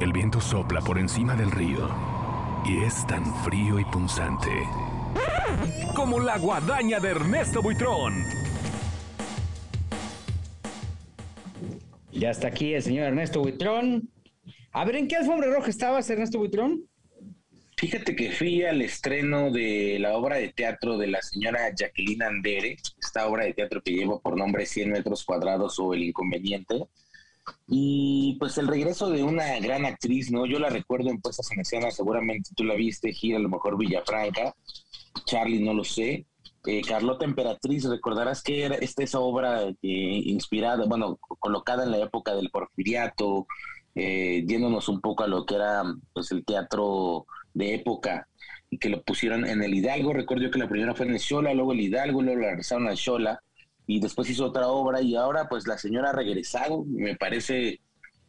El viento sopla por encima del río y es tan frío y punzante. Como la guadaña de Ernesto Buitrón. Ya está aquí el señor Ernesto Buitrón. A ver, ¿en qué alfombra roja estabas, Ernesto Buitrón? Fíjate que fui al estreno de la obra de teatro de la señora Jacqueline Andere, esta obra de teatro que lleva por nombre 100 metros cuadrados o El Inconveniente. Y pues el regreso de una gran actriz, ¿no? Yo la recuerdo en puestas en escena, seguramente tú la viste, Gira, a lo mejor Villafranca, Charlie, no lo sé. Eh, Carlota Emperatriz, recordarás que era esta esa obra eh, inspirada, bueno, colocada en la época del porfiriato, eh, yéndonos un poco a lo que era pues el teatro de época y que lo pusieron en el Hidalgo. Recuerdo que la primera fue en el Xola, luego el Hidalgo, luego la regresaron al Xola y después hizo otra obra y ahora pues la señora ha regresado. Me parece,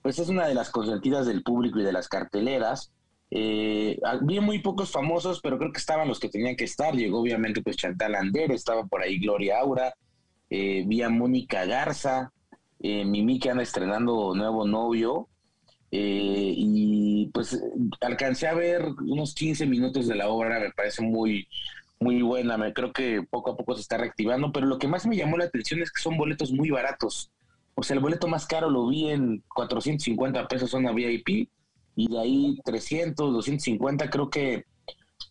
pues es una de las consentidas del público y de las carteleras. Eh, vi muy pocos famosos, pero creo que estaban los que tenían que estar. Llegó obviamente pues Chantal Ander, estaba por ahí Gloria Aura, eh, vi a Mónica Garza, eh, Mimi que anda estrenando nuevo novio, eh, y pues alcancé a ver unos 15 minutos de la obra, me parece muy, muy buena, me creo que poco a poco se está reactivando, pero lo que más me llamó la atención es que son boletos muy baratos. O sea, el boleto más caro lo vi en 450 pesos zona VIP y de ahí 300, 250, creo que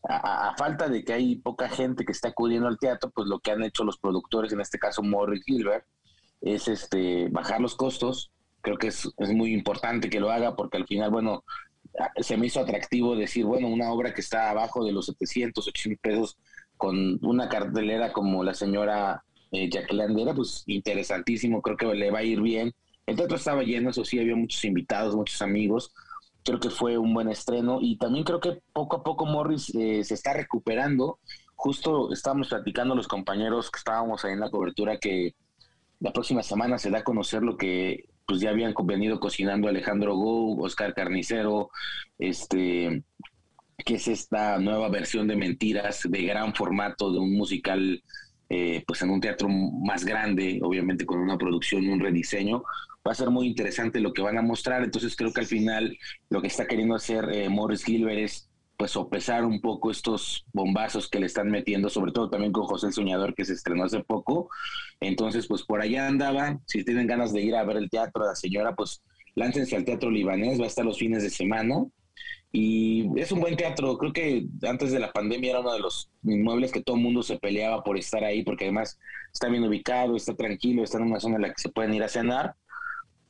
a, falta de que hay poca gente que está acudiendo al teatro, pues lo que han hecho los productores, en este caso Morris Gilbert, es este bajar los costos creo que es, es muy importante que lo haga porque al final, bueno, se me hizo atractivo decir, bueno, una obra que está abajo de los 700, 800 pesos con una cartelera como la señora eh, Jacqueline pues interesantísimo, creo que le va a ir bien. El teatro estaba lleno, eso sí, había muchos invitados, muchos amigos. Creo que fue un buen estreno y también creo que poco a poco Morris eh, se está recuperando. Justo estábamos platicando los compañeros que estábamos ahí en la cobertura que la próxima semana se da a conocer lo que pues ya habían venido cocinando Alejandro Go, Oscar Carnicero, este que es esta nueva versión de Mentiras de gran formato de un musical eh, pues en un teatro más grande, obviamente con una producción un rediseño. Va a ser muy interesante lo que van a mostrar, entonces creo que al final lo que está queriendo hacer eh, Morris Gilbert es pues sopesar un poco estos bombazos que le están metiendo, sobre todo también con José el Soñador que se estrenó hace poco. Entonces, pues por allá andaba. Si tienen ganas de ir a ver el teatro la señora, pues láncense al Teatro Libanés, va a estar los fines de semana. Y es un buen teatro, creo que antes de la pandemia era uno de los inmuebles que todo el mundo se peleaba por estar ahí, porque además está bien ubicado, está tranquilo, está en una zona en la que se pueden ir a cenar.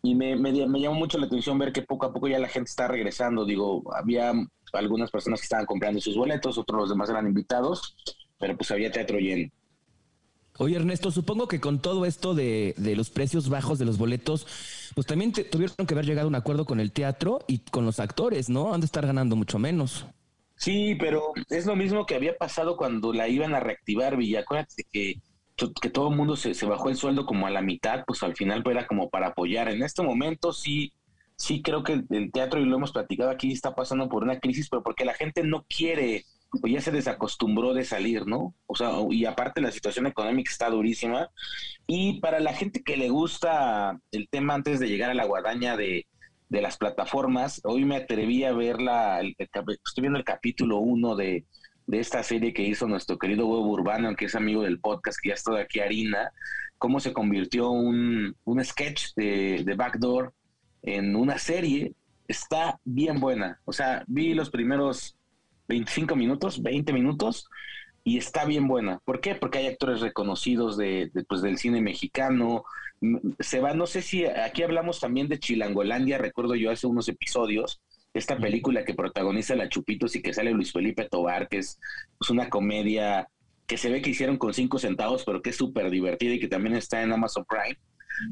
Y me, me, me llamó mucho la atención ver que poco a poco ya la gente está regresando. Digo, había algunas personas que estaban comprando sus boletos, otros los demás eran invitados, pero pues había teatro lleno. Oye Ernesto, supongo que con todo esto de, de los precios bajos de los boletos, pues también tuvieron que haber llegado a un acuerdo con el teatro y con los actores, ¿no? Han de estar ganando mucho menos. Sí, pero es lo mismo que había pasado cuando la iban a reactivar, Villa. Acuérdate que, que todo el mundo se, se, bajó el sueldo como a la mitad, pues al final era como para apoyar. En este momento sí sí creo que el teatro, y lo hemos platicado aquí, está pasando por una crisis, pero porque la gente no quiere ya se desacostumbró de salir, ¿no? O sea, y aparte la situación económica está durísima. Y para la gente que le gusta el tema antes de llegar a la guadaña de, de las plataformas, hoy me atreví a ver la, el, estoy viendo el capítulo uno de, de esta serie que hizo nuestro querido Huevo Urbano, que es amigo del podcast, que ya está de aquí, Harina, cómo se convirtió un, un sketch de, de Backdoor en una serie está bien buena. O sea, vi los primeros 25 minutos, 20 minutos y está bien buena. ¿Por qué? Porque hay actores reconocidos de, de pues, del cine mexicano. Se va, no sé si aquí hablamos también de Chilangolandia, recuerdo yo hace unos episodios, esta película que protagoniza la Chupitos y que sale Luis Felipe Tobar, que es pues, una comedia que se ve que hicieron con cinco centavos, pero que es súper divertida y que también está en Amazon Prime.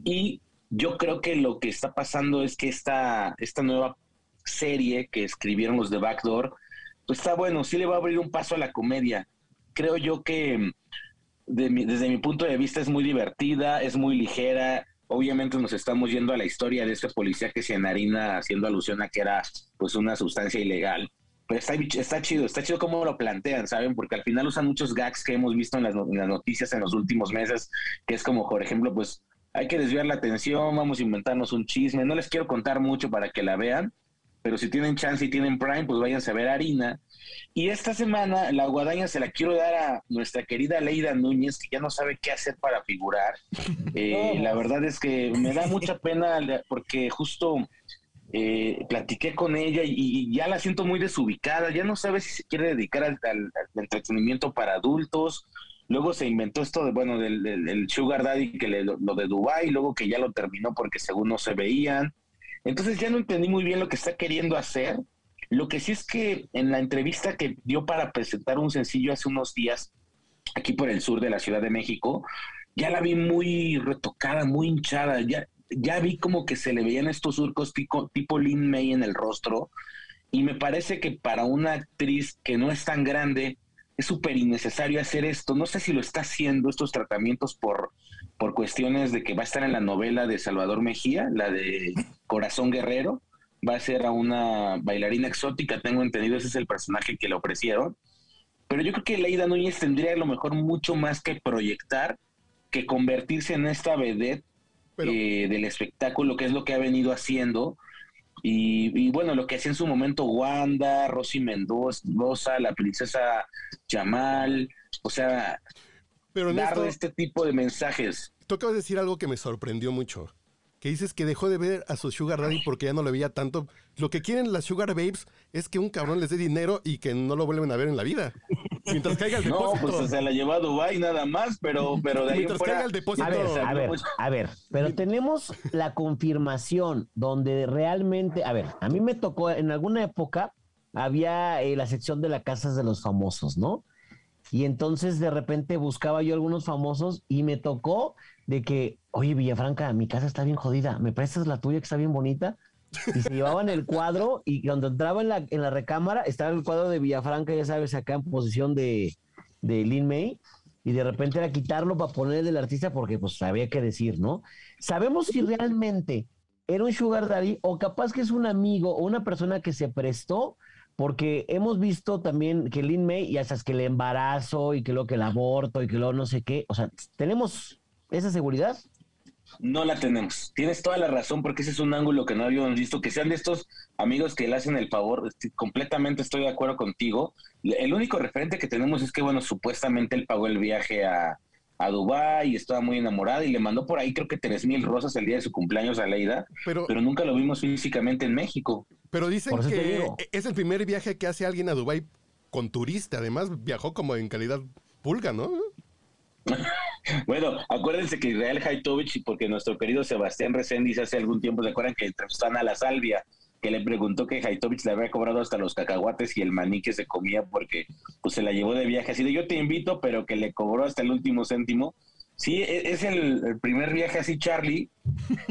Y yo creo que lo que está pasando es que esta, esta nueva serie que escribieron los de Backdoor, pues está bueno, sí le va a abrir un paso a la comedia. Creo yo que desde mi punto de vista es muy divertida, es muy ligera. Obviamente nos estamos yendo a la historia de este policía que se enharina haciendo alusión a que era pues una sustancia ilegal. Pero está, chido, está chido cómo lo plantean, ¿saben? Porque al final usan muchos gags que hemos visto en las, en las noticias en los últimos meses, que es como, por ejemplo, pues hay que desviar la atención, vamos a inventarnos un chisme. No les quiero contar mucho para que la vean, pero si tienen chance y tienen Prime, pues váyanse a ver Harina. Y esta semana la guadaña se la quiero dar a nuestra querida Leida Núñez, que ya no sabe qué hacer para figurar. Eh, la verdad es que me da mucha pena porque justo eh, platiqué con ella y, ya la siento muy desubicada, ya no sabe si se quiere dedicar al, entretenimiento para adultos. Luego se inventó esto de, bueno, del, Sugar Daddy, que le, lo, de Dubai, luego que ya lo terminó porque según no se veían. Entonces ya no entendí muy bien lo que está queriendo hacer. Lo que sí es que en la entrevista que dio para presentar un sencillo hace unos días, aquí por el sur de la Ciudad de México, ya la vi muy retocada, muy hinchada. Ya, ya vi como que se le veían estos surcos tipo, tipo Lin May en el rostro. Y me parece que para una actriz que no es tan grande, es súper innecesario hacer esto. No sé si lo está haciendo, estos tratamientos, por, por cuestiones de que va a estar en la novela de Salvador Mejía, la de Corazón Guerrero. Va a ser a una bailarina exótica, tengo entendido, ese es el personaje que le ofrecieron. Pero yo creo que Leida Núñez tendría a lo mejor mucho más que proyectar que convertirse en esta vedette eh, del espectáculo, que es lo que ha venido haciendo y, bueno, lo que hacía en su momento Wanda, Rosy Mendoza, la princesa Jamal, o sea, Pero dar este tipo de mensajes. Tú acabas de decir algo que me sorprendió mucho. Que dices que dejó de ver a su Sugar Daddy porque ya no le veía tanto. Lo que quieren las Sugar Babes es que un cabrón les dé dinero y que no lo vuelven a ver en la vida. Mientras caiga el depósito. No, pues se la llevó a Dubái nada más, pero, pero de ahí Mientras caiga el depósito. A ver, a ver, a ver, pero tenemos la confirmación donde realmente, a ver, a mí me tocó en alguna época había eh, la sección de las casas de los famosos, ¿no? Y entonces de repente buscaba yo algunos famosos y me tocó de que, oye, Villafranca, mi casa está bien jodida, ¿me prestas la tuya que está bien bonita? Y se llevaban el cuadro y cuando entraba en la, en la recámara estaba el cuadro de Villafranca, ya sabes, acá en posición de, de Lin May. Y de repente era quitarlo para poner del artista porque pues había que decir, ¿no? Sabemos si realmente era un sugar daddy o capaz que es un amigo o una persona que se prestó porque hemos visto también que Lin May, ya sabes, que el embarazo y que lo que el aborto y que lo no sé qué, o sea, ¿tenemos esa seguridad? No la tenemos. Tienes toda la razón porque ese es un ángulo que no habíamos visto. Que sean de estos amigos que le hacen el favor, completamente estoy de acuerdo contigo. El único referente que tenemos es que, bueno, supuestamente él pagó el viaje a, a Dubái y estaba muy enamorada y le mandó por ahí creo que tres mil rosas el día de su cumpleaños a Leida, pero, pero nunca lo vimos físicamente en México. Pero dicen que es el primer viaje que hace alguien a Dubái con turista, además viajó como en calidad pulga, ¿no? bueno, acuérdense que Israel Haitovich, porque nuestro querido Sebastián Reséndiz hace algún tiempo, ¿se acuerdan que entrevistan a la Salvia? Que le preguntó que Haitovich le había cobrado hasta los cacahuates y el maní que se comía porque pues se la llevó de viaje. Así de yo te invito, pero que le cobró hasta el último céntimo. Sí, e, es el, primer viaje así, Charlie.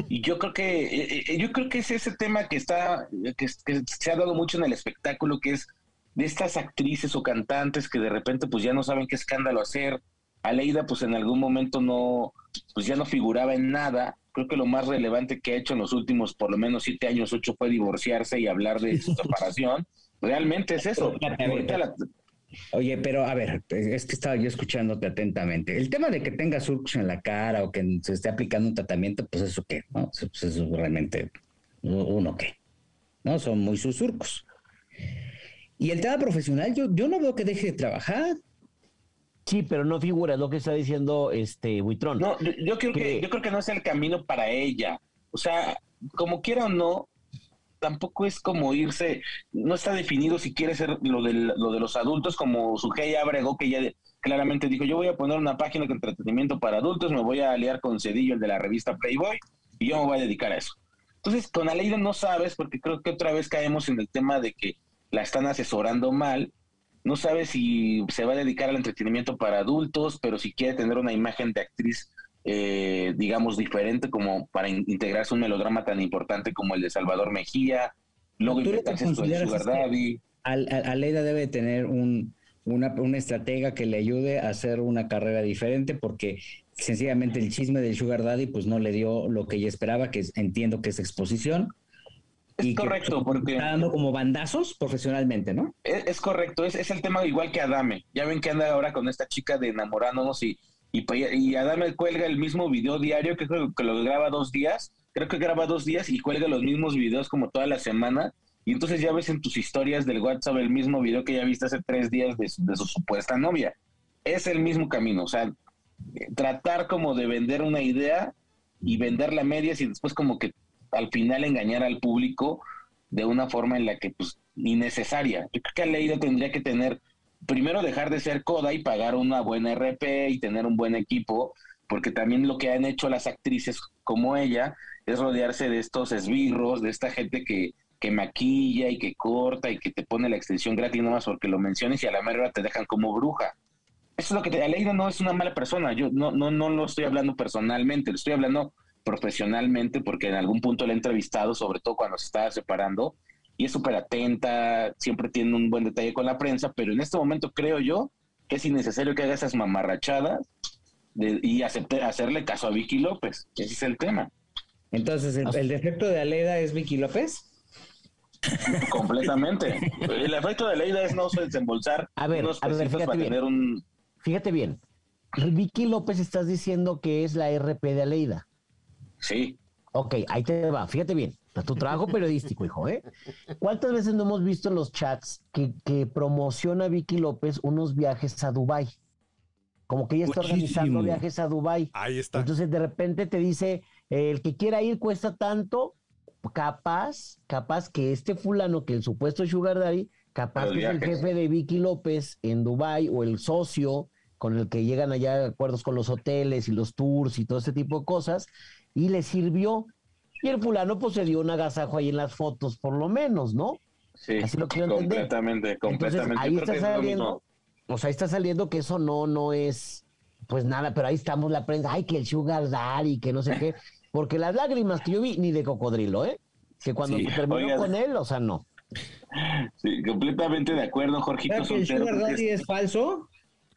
Y yo creo que e, e, yo creo que es ese tema que está que se ha dado mucho en el espectáculo, que es de estas actrices o cantantes que de repente pues ya no saben qué escándalo hacer Aleida pues en algún momento no, pues ya no figuraba en nada. Creo que lo más relevante que ha hecho en los últimos por lo menos siete años, ocho, fue divorciarse y hablar de su separación. Realmente es eso. Oye, pero a ver, es que estaba yo escuchándote atentamente. El tema de que tenga surcos en la cara o que se esté aplicando un tratamiento, pues eso qué, ¿no? Pues eso realmente uno qué, ¿no? Son muy sus surcos. Y el tema profesional, yo, yo no veo que deje de trabajar. Sí, pero no figura lo que está diciendo este Buitrón. No, yo, creo que... yo creo que no es el camino para ella. O sea, como quiera o no, tampoco es como irse, no está definido si quiere ser lo de, lo de los adultos, como su Sujei Abregó, que ya claramente dijo, yo voy a poner una página de entretenimiento para adultos, me voy a aliar con Cedillo, el de la revista Playboy, y yo me voy a dedicar a eso. Entonces, con Aleida no sabes, porque creo que otra vez caemos en el tema de que la están asesorando mal, no sabe si se va a dedicar al entretenimiento para adultos, pero si quiere tener una imagen de actriz, eh, digamos, diferente, como para integrarse un melodrama tan importante como el de Salvador Mejía, luego intentarse su Sugar Daddy. Aleida debe tener un, una, una estratega que le ayude a hacer una carrera diferente porque sencillamente el chisme del Sugar Daddy pues no le dio lo que ella esperaba, que entiendo que es exposición es correcto, porque... Está dando como bandazos profesionalmente, ¿no? Es, correcto, es, es, el tema igual que Adame. Ya ven que anda ahora con esta chica de enamorándonos y, y, y Adame cuelga el mismo video diario, que creo que lo graba dos días, creo que graba dos días y cuelga los mismos videos como toda la semana. y entonces ya ves en tus historias del WhatsApp el mismo video que ya viste hace tres días de su, supuesta novia. Es el mismo camino, o sea, tratar como de vender una idea y venderla a medias y después como que al final engañar al público de una forma en la que pues innecesaria. Yo creo que Aleida tendría que tener, primero dejar de ser coda y pagar una buena RP y tener un buen equipo, porque también lo que han hecho las actrices como ella es rodearse de estos esbirros, de esta gente que, que maquilla y que corta y que te pone la extensión gratis nomás porque lo menciones y a la mera te dejan como bruja. Eso es lo que te, no es una mala persona, yo no, no, no lo estoy hablando personalmente, lo estoy hablando profesionalmente porque en algún punto la he entrevistado, sobre todo cuando se estaba separando, y es súper atenta, siempre tiene un buen detalle con la prensa, pero en este momento creo yo que es innecesario que haga esas mamarrachadas y acepte, hacerle caso a Vicky López. Ese es el tema. Entonces, ¿el, defecto de Aleda es Vicky López? Completamente. El efecto de Aleida es no desembolsar a ver, a ver, fíjate bien. un... Fíjate bien. Vicky López estás diciendo que es la RP de Aleida. Sí. Ok, ahí te va. Fíjate bien. Tu trabajo periodístico, hijo, ¿eh? ¿Cuántas veces no hemos visto en los chats que, que promociona Vicky López unos viajes a Dubai? Como que ella está organizando viajes a Dubai. Ahí está. Entonces de repente te dice, el que quiera ir cuesta tanto, capaz, capaz que este fulano, que el supuesto Sugar Daddy, capaz que es el jefe de Vicky López en Dubai o el socio con el que llegan allá acuerdos con los hoteles y los tours y todo ese tipo de cosas, y le sirvió. Y el fulano pues se dio un agasajo ahí en las fotos, por lo menos, ¿no? Sí, Así lo quiero completamente, completamente. ahí está saliendo, o sea, ahí está saliendo que eso no, no es, pues nada, pero ahí estamos la prensa, ay, que el sugar daddy, que no sé qué, porque las lágrimas que yo vi, ni de cocodrilo, ¿eh? Que cuando terminó con él, o sea, no. Sí, completamente de acuerdo, Jorgito. que el sugar daddy es falso?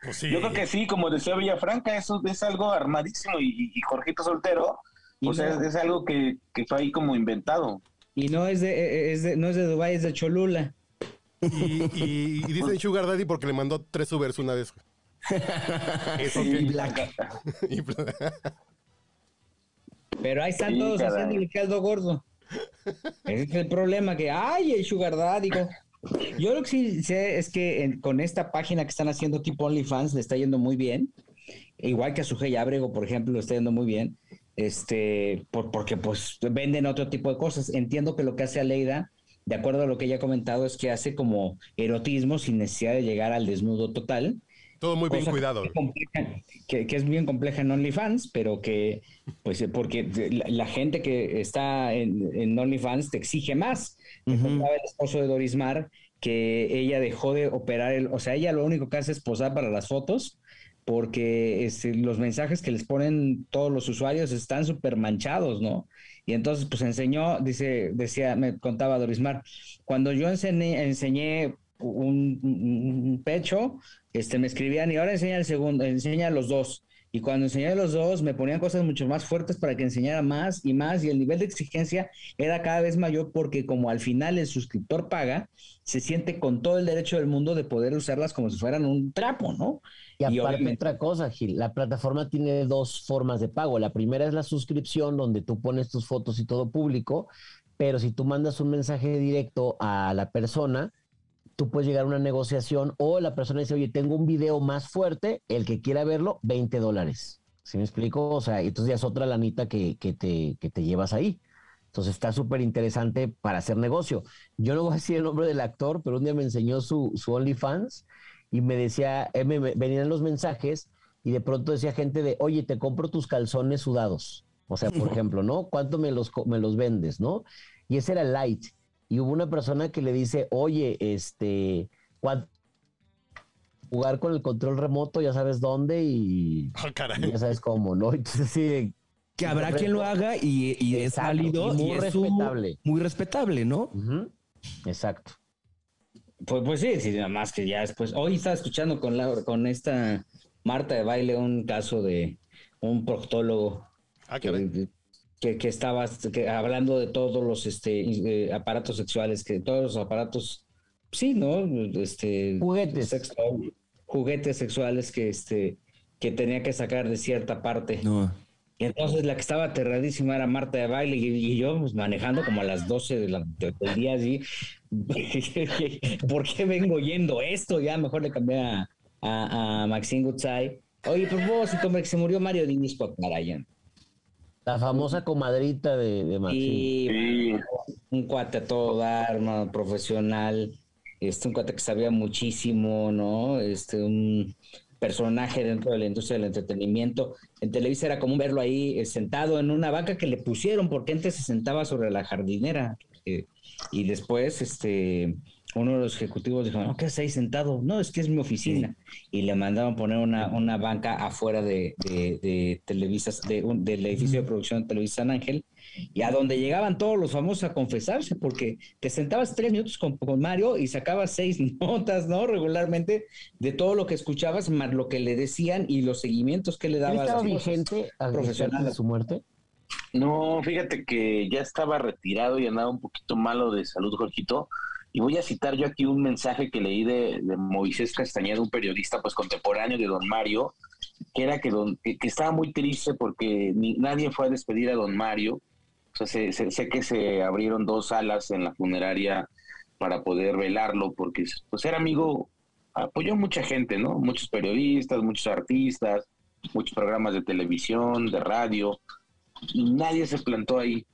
Pues Yo creo que sí, como decía Villafranca, eso es algo armadísimo y, y Jorgito soltero o sea, es, algo que, fue ahí como inventado. Y no es de, eh, es de, no es de Dubái, es de Cholula. Y, y, y dicen Sugar Daddy porque le mandó tres Ubers una vez. Eso y Black. Pero ahí están todos haciendo el caldo gordo. Ese es el problema, que ay, el Sugar Daddy. Yo lo que sí sé es que con esta página que están haciendo tipo OnlyFans le está yendo muy bien. Igual que a Sujei Abrego, por ejemplo, le está yendo muy bien este, por, porque pues venden otro tipo de cosas. Entiendo que lo que hace Aleida, de acuerdo a lo que ella ha comentado, es que hace como erotismo sin necesidad de llegar al desnudo total. Todo muy bien cuidado. Que, es bien compleja en OnlyFans, pero que, pues, porque la, gente que está en, OnlyFans te exige más. Uh el esposo de Dorismar que ella dejó de operar, el, o sea, ella lo único que hace es posar para las fotos porque este, los mensajes que les ponen todos los usuarios están súper manchados, ¿no? Y entonces, pues enseñó, dice, decía, me contaba Dorismar, cuando yo enseñé, enseñé un, pecho, este, me escribían y ahora enseña el segundo, enseña los dos. Y cuando enseñé los dos, me ponían cosas mucho más fuertes para que enseñara más y más, y el nivel de exigencia era cada vez mayor porque como al final el suscriptor paga, se siente con todo el derecho del mundo de poder usarlas como si fueran un trapo, ¿no? Y aparte otra cosa, Gil, la plataforma tiene dos formas de pago. La primera es la suscripción, donde tú pones tus fotos y todo público, pero si tú mandas un mensaje directo a la persona, tú puedes llegar a una negociación o la persona dice, oye, tengo un video más fuerte, el que quiera verlo, 20 dólares. ¿Sí me explico? O sea, entonces ya es otra lanita que, que, te, que te llevas ahí. Entonces está súper interesante para hacer negocio. Yo no voy a decir el nombre del actor, pero un día me enseñó su, su OnlyFans y me decía, eh, venían los mensajes y de pronto decía gente de, oye, te compro tus calzones sudados. O sea, por ejemplo, ¿no? ¿Cuánto me los, me los vendes, no? Y ese era light. Y hubo una persona que le dice, oye, este, jugar con el control remoto, ya sabes dónde y, oh, ya sabes cómo, ¿no? Entonces sí. Que habrá quien lo haga y, es válido y muy respetable. muy respetable, ¿no? Exacto. Pues, pues sí, sí, nada más que ya después. Hoy estaba escuchando con, la, con esta Marta de baile un caso de un proctólogo ah, que, que, estaba hablando de todos los este, eh, aparatos sexuales, que todos los aparatos, sí, ¿no? Este, juguetes. juguetes sexuales que, este, que tenía que sacar de cierta parte. No. Y entonces la que estaba aterradísima era Marta de baile y, yo pues, manejando como a las 12 de la, del día así. ¿Por qué vengo oyendo esto? Ya mejor le cambié a, a, Maxine Gutzai. Oye, si se murió Mario Dinisco Carayan. La famosa comadrita de, de Maxine. un cuate a todo dar, profesional. Este, un cuate que sabía muchísimo, ¿no? Este, un personaje dentro de la industria del entretenimiento. En Televisa era común verlo ahí eh, sentado en una vaca que le pusieron, porque antes se sentaba sobre la jardinera. Eh, y después, este, uno de los ejecutivos dijo, no, ¿qué haces ahí sentado? No, es que es mi oficina. Y le mandaban poner una, una banca afuera de, de, de Televisas, de del edificio de producción de Televisa San Ángel, y a donde llegaban todos los famosos a confesarse, porque te sentabas tres minutos con, con Mario y sacabas seis notas, ¿no? Regularmente de todo lo que escuchabas, más lo que le decían y los seguimientos que le daban. ¿Estaba vigente profesional de su muerte? No, fíjate que ya estaba retirado y andaba un poquito malo de salud, Jorgito. Y voy a citar yo aquí un mensaje que leí de, Moisés Castañeda, un periodista pues contemporáneo de don Mario, que era que, don, que, estaba muy triste porque nadie fue a despedir a don Mario. O sea, sé, que se abrieron dos salas en la funeraria para poder velarlo, porque pues era amigo, apoyó mucha gente, ¿no? Muchos periodistas, muchos artistas, muchos programas de televisión, de radio, y nadie se plantó ahí.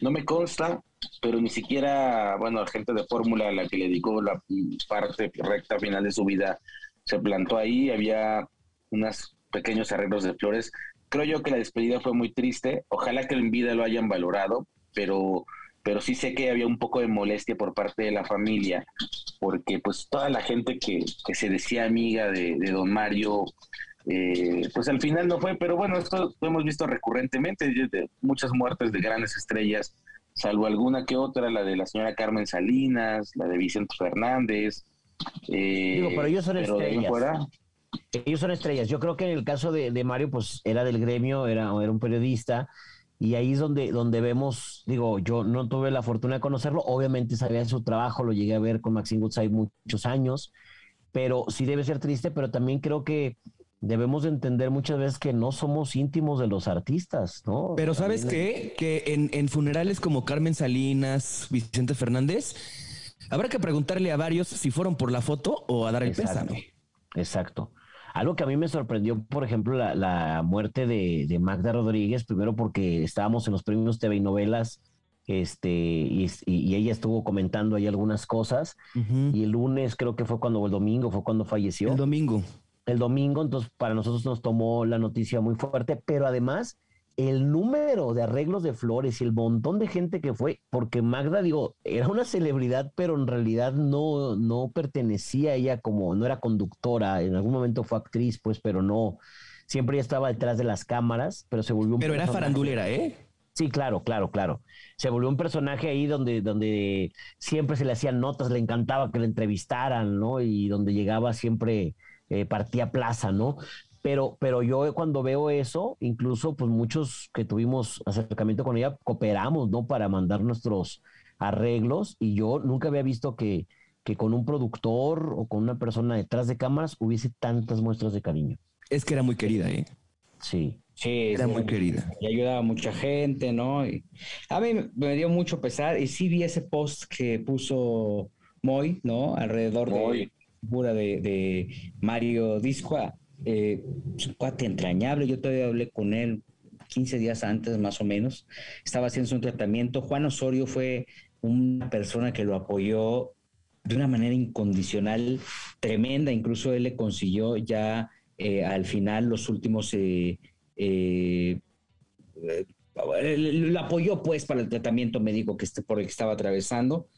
No me consta, pero ni siquiera, bueno, gente de Fórmula a la que le dedicó la parte recta final de su vida se plantó ahí, había unos pequeños arreglos de flores. Creo yo que la despedida fue muy triste, ojalá que en vida lo hayan valorado, pero, pero sí sé que había un poco de molestia por parte de la familia, porque pues toda la gente que, que se decía amiga de, de don Mario, eh, pues al final no fue, pero bueno, esto lo hemos visto recurrentemente, muchas muertes de grandes estrellas salvo alguna que otra, la de la señora Carmen Salinas, la de Vicente Fernández. Eh, Digo, pero ellos son estrellas. Ellos son estrellas. Yo creo que en el caso de, Mario, pues era del gremio, era, era un periodista, y ahí es donde, donde vemos, digo, yo no tuve la fortuna de conocerlo, obviamente sabía su trabajo, lo llegué a ver con Maxine Goodside muchos años, pero sí debe ser triste, pero también creo que debemos entender muchas veces que no somos íntimos de los artistas, ¿no? Pero ¿sabes qué? Que en, funerales como Carmen Salinas, Vicente Fernández, habrá que preguntarle a varios si fueron por la foto o a dar el pésame. Exacto. Algo que a mí me sorprendió, por ejemplo, la, muerte de, Magda Rodríguez, primero porque estábamos en los premios TV y novelas, este, y, ella estuvo comentando ahí algunas cosas, y el lunes creo que fue cuando, o el domingo fue cuando falleció. El domingo el domingo, entonces para nosotros nos tomó la noticia muy fuerte, pero además el número de arreglos de flores y el montón de gente que fue, porque Magda, digo, era una celebridad, pero en realidad no, no pertenecía a ella como, no era conductora, en algún momento fue actriz, pues, pero no, siempre ella estaba detrás de las cámaras, pero se volvió un Pero era farandulera, ¿eh? Sí, claro, claro, claro. Se volvió un personaje ahí donde, donde siempre se le hacían notas, le encantaba que le entrevistaran, ¿no? Y donde llegaba siempre eh, partía plaza, ¿no? Pero, pero yo cuando veo eso, incluso pues muchos que tuvimos acercamiento con ella, cooperamos, ¿no? Para mandar nuestros arreglos y yo nunca había visto que, que con un productor o con una persona detrás de cámaras hubiese tantas muestras de cariño. Es que era muy querida, ¿eh? Sí. Sí, era muy querida. Y ayudaba a mucha gente, ¿no? Y a mí me dio mucho pesar y sí vi ese post que puso Moy, ¿no? Alrededor de, figura de, Mario Discoa, eh, es un cuate entrañable, yo todavía hablé con él 15 días antes más o menos, estaba haciendo un tratamiento, Juan Osorio fue una persona que lo apoyó de una manera incondicional, tremenda, incluso él le consiguió ya eh, al final los últimos... Eh, eh, lo apoyó pues para el tratamiento médico que este, por el que estaba atravesando.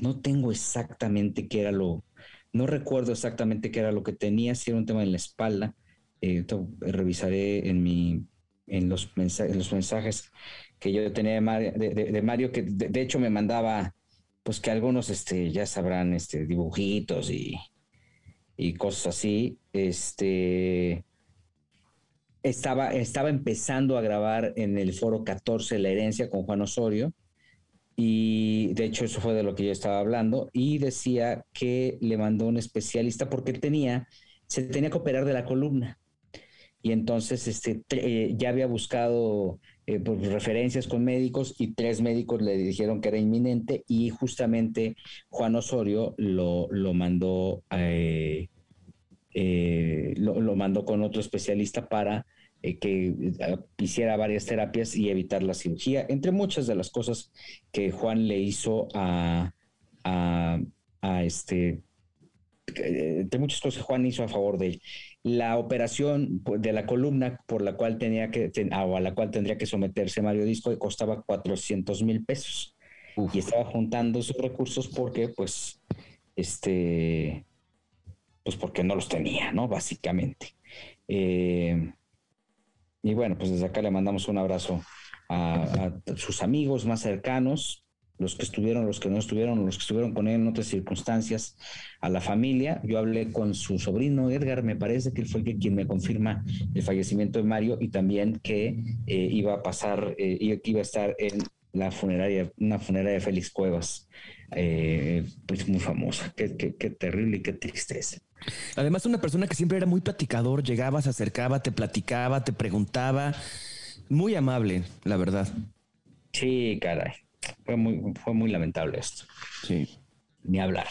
no tengo exactamente qué era lo, no recuerdo exactamente qué era lo que tenía, si era un tema en la espalda. Eh, revisaré en, los mensajes, que yo tenía de Mario, que de, hecho me mandaba, pues que algunos este, ya sabrán, este, dibujitos y, y cosas así. Este, estaba, estaba empezando a grabar en el foro 14 La herencia con Juan Osorio y de hecho eso fue de lo que yo estaba hablando, y decía que le mandó un especialista porque tenía, se tenía que operar de la columna. y entonces este, eh, ya había buscado eh, pues, referencias con médicos y tres médicos le dijeron que era inminente y justamente Juan Osorio lo, lo mandó, eh, lo, mandó con otro especialista para que hiciera varias terapias y evitar la cirugía, entre muchas de las cosas que Juan le hizo a, a, a este, entre muchas cosas que Juan hizo a favor de él la operación pues, de la columna por la cual tenía que, o a la cual tendría que someterse Mario Disco costaba 400 mil pesos. Y estaba juntando sus recursos porque, pues, este, pues porque no los tenía, ¿no? Básicamente. Eh, y bueno, pues desde acá le mandamos un abrazo a sus amigos más cercanos, los que estuvieron, los que no estuvieron, los que estuvieron con él en otras circunstancias, a la familia. Yo hablé con su sobrino Edgar, me parece que él fue quien me confirma el fallecimiento de Mario y también que eh, iba a pasar, eh, iba a estar en la funeraria, una funeraria de Félix Cuevas, eh, pues muy famosa. Qué, qué, qué terrible y qué tristeza. Además, una persona que siempre era muy platicador, llegaba, se acercaba, te platicaba, te preguntaba. Muy amable, la verdad. Sí, caray. Fue muy, fue muy lamentable esto. Sí. Ni hablar.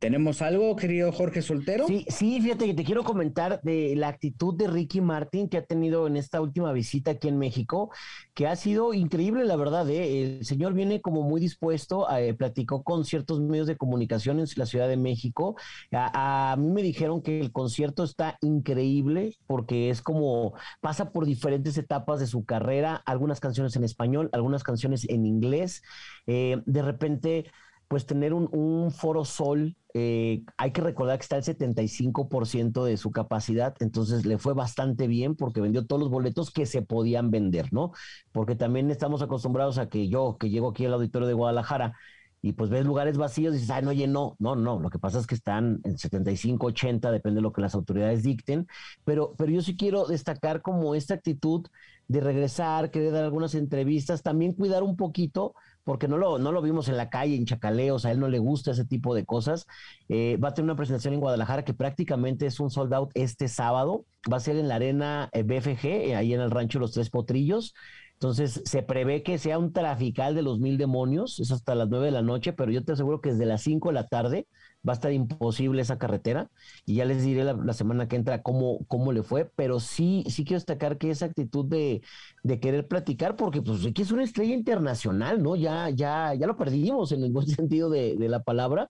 ¿Tenemos algo, querido Jorge Soltero? Sí, sí, fíjate que te quiero comentar de la actitud de Ricky Martin que ha tenido en esta última visita aquí en México, que ha sido increíble, la verdad. ¿eh? El señor viene como muy dispuesto, eh, platicó con ciertos medios de comunicación en la Ciudad de México. A, mí me dijeron que el concierto está increíble porque es como pasa por diferentes etapas de su carrera, algunas canciones en español, algunas canciones en inglés. Eh, de repente pues tener un, foro sol, eh, hay que recordar que está el 75% de su capacidad, entonces le fue bastante bien porque vendió todos los boletos que se podían vender, ¿no? Porque también estamos acostumbrados a que yo, que llego aquí al auditorio de Guadalajara, y pues ves lugares vacíos y dices, ay, no llenó. No, no, lo que pasa es que están en 75, 80, depende de lo que las autoridades dicten. Pero, pero yo sí quiero destacar como esta actitud de regresar, querer dar algunas entrevistas, también cuidar un poquito porque no lo, no lo vimos en la calle, en chacaleos, a él no le gusta ese tipo de cosas. Eh, va a tener una presentación en Guadalajara que prácticamente es un sold out este sábado. Va a ser en la arena eh, BFG, eh, ahí en el rancho Los Tres Potrillos. Entonces, se prevé que sea un trafical de los mil demonios, es hasta las nueve de la noche, pero yo te aseguro que desde las cinco de la tarde va a estar imposible esa carretera y ya les diré la, semana que entra cómo, cómo le fue, pero sí, sí quiero destacar que esa actitud de, de querer platicar, porque pues aquí es una estrella internacional, ¿no? Ya, ya, ya lo perdimos en el buen sentido de, de la palabra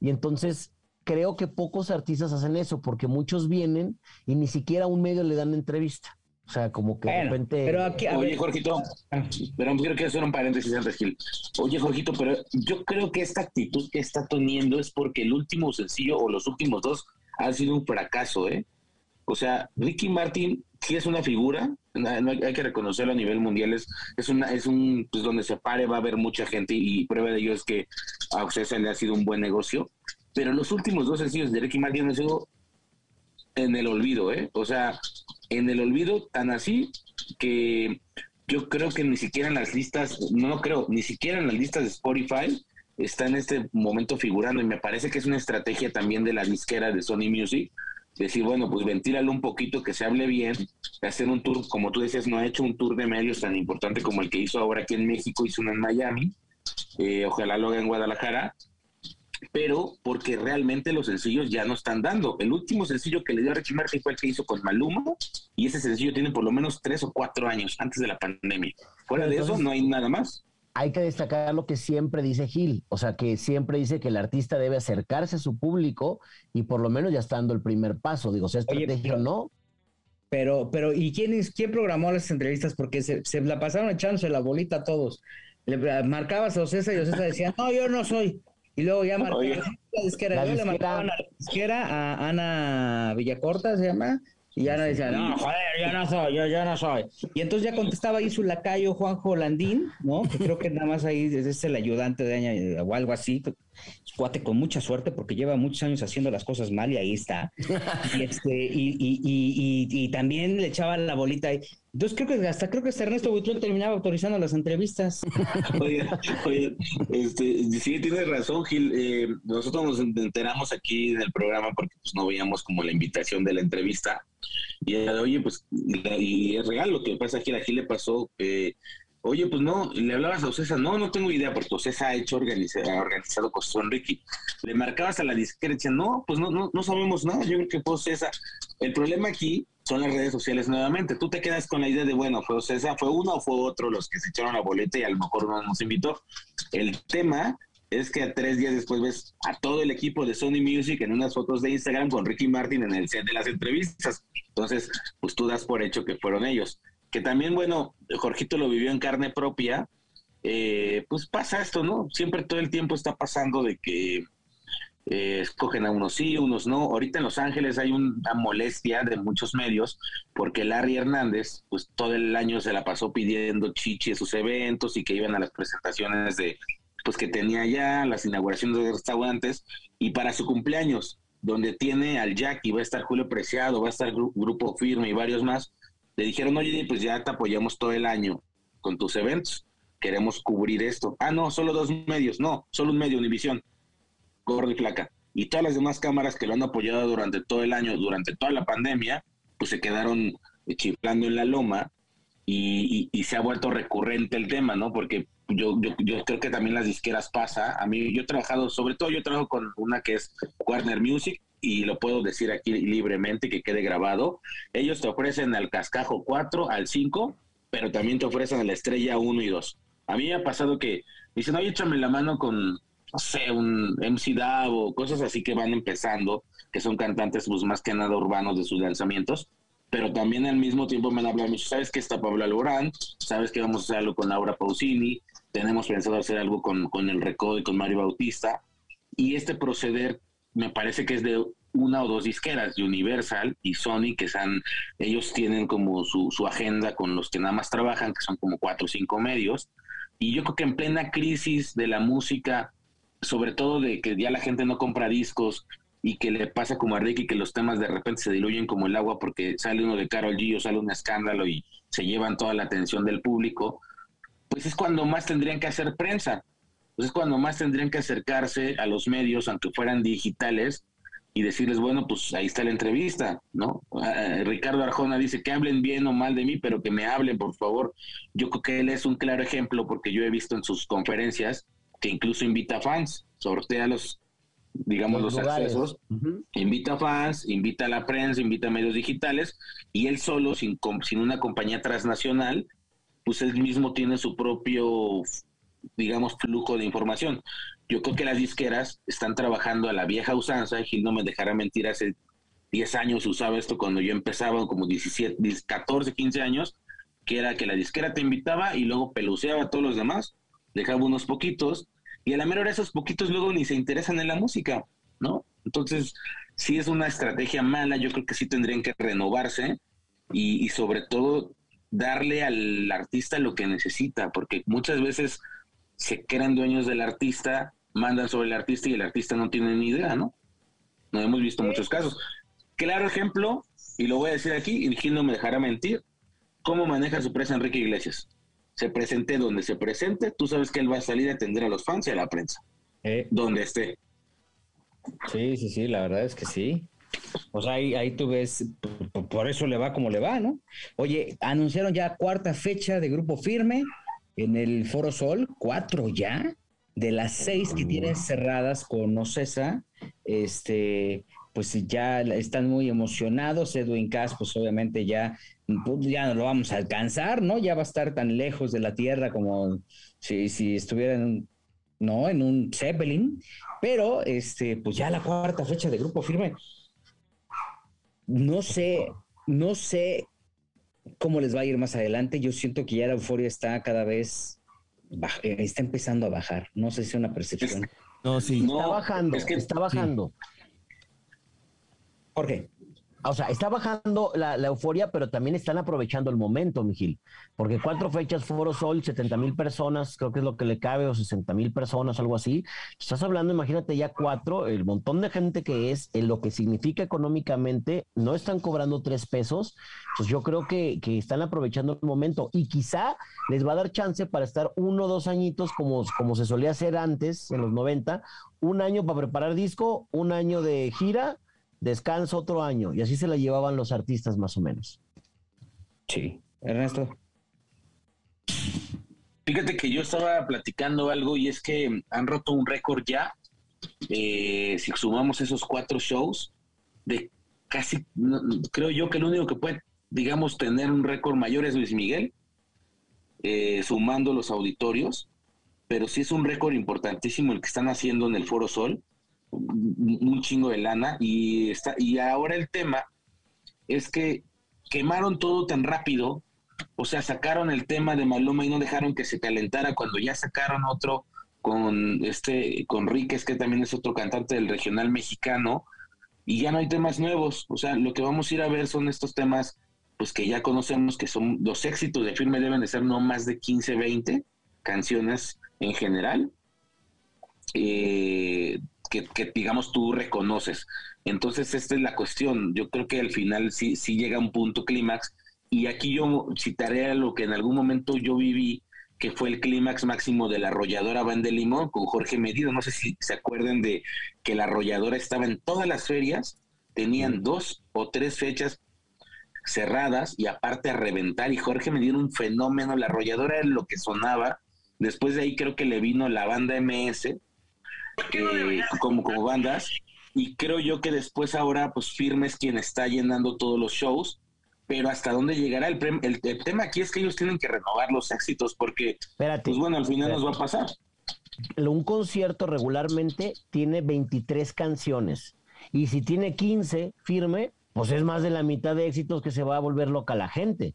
y entonces creo que pocos artistas hacen eso, porque muchos vienen y ni siquiera un medio le dan entrevista. O sea, como que de repente. Pero aquí, Oye, Jorgito, pero quiero que hacer un paréntesis antes, Gil. Oye, Jorgito, pero yo creo que esta actitud que está teniendo es porque el último sencillo o los últimos dos han sido un fracaso, ¿eh? O sea, Ricky Martin sí es una figura, hay que reconocerlo a nivel mundial, es, es, una, es un, pues donde se pare va a haber mucha gente y prueba de ello es que a usted se le ha sido un buen negocio, pero los últimos dos sencillos de Ricky Martin han sido en el olvido, ¿eh? O sea, en el olvido tan así que yo creo que ni siquiera en las listas, no creo, ni siquiera en las listas de Spotify está en este momento figurando y me parece que es una estrategia también de la disquera de Sony Music decir, bueno, pues ventílalo un poquito, que se hable bien, hacer un tour, como tú decías, no ha hecho un tour de medios tan importante como el que hizo ahora aquí en México, hizo uno en Miami, eh, ojalá lo haga en Guadalajara, pero porque realmente los sencillos ya no están dando. El último sencillo que le dio a Ricky Martin fue el que hizo con Maluma, y ese sencillo tiene por lo menos tres o cuatro años antes de la pandemia. Fuera de eso, no hay nada más. Hay que destacar lo que siempre dice Gil, o sea, que siempre dice que el artista debe acercarse a su público y por lo menos ya está dando el primer paso. Digo, sea estrategia o no. Pero, pero, ¿y quién, es, quién programó las entrevistas? Porque se, se la pasaron echándose la bolita a todos. Le marcabas a Ocesa y Ocesa decía, no, yo no soy. Y luego ya marcó la disquera. le marcaban a la disquera a Ana Villacorta, se llama. Y ya no decía, no, joder, yo no soy, yo, yo no soy. Y entonces ya contestaba ahí su lacayo Juanjo Landín, ¿no? Que creo que nada más ahí es el ayudante de Aña o algo así. Cuate con mucha suerte porque lleva muchos años haciendo las cosas mal y ahí está. Y, este, y, y, y, y también le echaba la bolita ahí. Entonces creo que hasta creo que hasta Ernesto Buitrón terminaba autorizando las entrevistas. oye, oye, este, sí, tienes razón, Gil. Eh, nosotros nos enteramos aquí en el programa porque pues, no veíamos como la invitación de la entrevista Y oye, pues, y, es real lo que pasa aquí, aquí le pasó, que Oye, pues no, le hablabas a Ocesa, no, no tengo idea, porque Ocesa ha hecho organizado, ha organizado con Ricky. Le marcabas a la decían, no, pues no, no, no sabemos nada, yo creo que fue Ocesa. El problema aquí son las redes sociales nuevamente. Tú te quedas con la idea de, bueno, fue Ocesa, fue uno o fue otro los que se echaron la boleta y a lo mejor no nos invitó. El tema es que a tres días después ves a todo el equipo de Sony Music en unas fotos de Instagram con Ricky Martin en el set de las entrevistas. Entonces, pues tú das por hecho que fueron ellos que también, bueno, Jorgito lo vivió en carne propia, eh, pues pasa esto, ¿no? Siempre todo el tiempo está pasando de que eh, escogen a unos sí, unos no. Ahorita en Los Ángeles hay una molestia de muchos medios porque Larry Hernández, pues todo el año se la pasó pidiendo chichi en sus eventos y que iban a las presentaciones de, pues que tenía ya, las inauguraciones de restaurantes y para su cumpleaños, donde tiene al Jackie, va a estar Julio Preciado, va a estar Grupo Firme y varios más, le dijeron, oye, pues ya te apoyamos todo el año con tus eventos, queremos cubrir esto. Ah, no, solo dos medios, no, solo un medio, Univisión, gordo y flaca. Y todas las demás cámaras que lo han apoyado durante todo el año, durante toda la pandemia, pues se quedaron chiflando en la loma y, se ha vuelto recurrente el tema, ¿no? Porque yo, yo, yo, creo que también las disqueras pasa. A mí, yo he trabajado, sobre todo yo trabajo con una que es Warner Music, y lo puedo decir aquí libremente que quede grabado, ellos te ofrecen al cascajo 4, al 5, pero también te ofrecen a la estrella 1 y 2. A mí me ha pasado que dicen, oye, échame la mano con, no sé, un MC Dav o cosas así que van empezando, que son cantantes pues más que nada urbanos de sus lanzamientos, pero también al mismo tiempo me han hablado, sabes que está Pablo Alborán, sabes que vamos a hacer algo con Laura Pausini, tenemos pensado hacer algo con, con el Recodo y con Mario Bautista, y este proceder me parece que es de una o dos disqueras, Universal y Sony, que son, ellos tienen como su, su agenda con los que nada más trabajan, que son como cuatro o cinco medios. Y yo creo que en plena crisis de la música, sobre todo de que ya la gente no compra discos y que le pasa como a Ricky que los temas de repente se diluyen como el agua porque sale uno de Carol G o sale un escándalo y se llevan toda la atención del público, pues es cuando más tendrían que hacer prensa. Pues es cuando más tendrían que acercarse a los medios, aunque fueran digitales, y decirles, bueno, pues ahí está la entrevista, ¿no? Ah, Ricardo Arjona dice que hablen bien o mal de mí, pero que me hablen, por favor. Yo creo que él es un claro ejemplo porque yo he visto en sus conferencias que incluso invita fans, sortea los, digamos, los, accesos, invita fans, invita a la prensa, invita a medios digitales y él solo, sin, sin una compañía transnacional, pues él mismo tiene su propio digamos, flujo de información. Yo creo que las disqueras están trabajando a la vieja usanza, Gil no me dejará mentir, hace 10 años usaba esto cuando yo empezaba, como 17, 14, 15 años, que era que la disquera te invitaba y luego peluceaba a todos los demás, dejaba unos poquitos, y a la mera hora esos poquitos luego ni se interesan en la música, ¿no? Entonces, si es una estrategia mala, yo creo que sí tendrían que renovarse y, y sobre todo darle al artista lo que necesita, porque muchas veces se crean dueños del artista, mandan sobre el artista y el artista no tiene ni idea, ¿no? No hemos visto muchos casos. Claro ejemplo, y lo voy a decir aquí, y Gil no me dejará mentir, cómo maneja su presa Enrique Iglesias. Se presente donde se presente, tú sabes que él va a salir a atender a los fans y a la prensa. Eh. Donde esté. Sí, sí, sí, la verdad es que sí. O sea, ahí, ahí tú ves, por eso le va como le va, ¿no? Oye, anunciaron ya cuarta fecha de Grupo Firme, en el Foro Sol, cuatro ya, de las seis que tienen cerradas con Ocesa, este, pues ya están muy emocionados. Edwin Cass, pues obviamente ya, pues ya no lo vamos a alcanzar, ¿no? Ya va a estar tan lejos de la Tierra como si, si estuviera en un, ¿no? En un Zeppelin. Pero, este, pues ya la cuarta fecha de Grupo Firme. No sé, no sé cómo les va a ir más adelante. Yo siento que ya la euforia está cada vez, eh, está empezando a bajar. No sé si es una percepción. No, sí. Está bajando, es que, está bajando. ¿Por qué? O sea, está bajando la, euforia, pero también están aprovechando el momento, Miguel. Porque cuatro fechas, Foro Sol, 70 mil personas, creo que es lo que le cabe, o 60 mil personas, algo así. Estás hablando, imagínate ya cuatro, el montón de gente que es, en lo que significa económicamente, no están cobrando tres pesos. Pues yo creo que, que están aprovechando el momento y quizá les va a dar chance para estar uno o dos añitos como, como se solía hacer antes, en los 90, un año para preparar disco, un año de gira descansa otro año, y así se la llevaban los artistas más o menos. Sí, Ernesto. Fíjate que yo estaba platicando algo y es que han roto un récord ya, eh, si sumamos esos cuatro shows, de casi, creo yo que el único que puede, digamos, tener un récord mayor es Luis Miguel, eh, sumando los auditorios, pero sí es un récord importantísimo el que están haciendo en el Foro Sol, un chingo de lana, y, está, y ahora el tema es que quemaron todo tan rápido o sea, sacaron el tema de Maluma y no dejaron que se calentara cuando ya sacaron otro con este con Ríquez, que también es otro cantante del regional mexicano, y ya no hay temas nuevos. O sea, lo que vamos a ir a ver son estos temas pues que ya conocemos que son los éxitos de firme deben de ser no más de 15, 20 canciones en general. Eh, que, que, digamos tú reconoces. Entonces, esta es la cuestión. Yo creo que al final sí, sí llega un punto clímax y aquí yo citaré a lo que en algún momento yo viví, que fue el clímax máximo de la arrolladora Van de Limón con Jorge Medido. No sé si se acuerdan de que la arrolladora estaba en todas las ferias, tenían dos o tres fechas cerradas y aparte a reventar. Y Jorge Medido un fenómeno, la arrolladora era lo que sonaba. Después de ahí creo que le vino la banda MS como, como bandas. Y creo yo que después ahora, pues Firme quien está llenando todos los shows. Pero hasta dónde llegará el, el, tema aquí es que ellos tienen que renovar los éxitos porque pues bueno al final nos va a pasar. Un concierto regularmente tiene 23 canciones. Y si tiene 15 firme pues es más de la mitad de éxitos que se va a volver loca la gente.